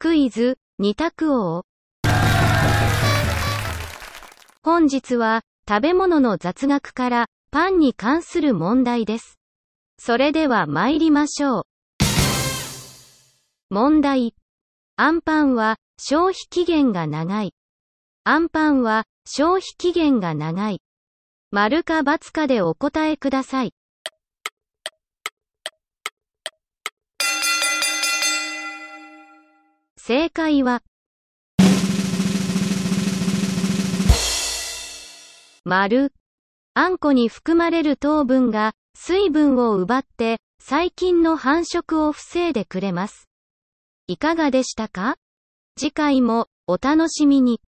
クイズ、二択王。本日は、食べ物の雑学から、パンに関する問題です。それでは参りましょう。問題。アンパンは、消費期限が長い。アンパンは、消費期限が長い。丸か×かでお答えください。正解は、丸。あんこに含まれる糖分が水分を奪って細菌の繁殖を防いでくれます。いかがでしたか？次回もお楽しみに。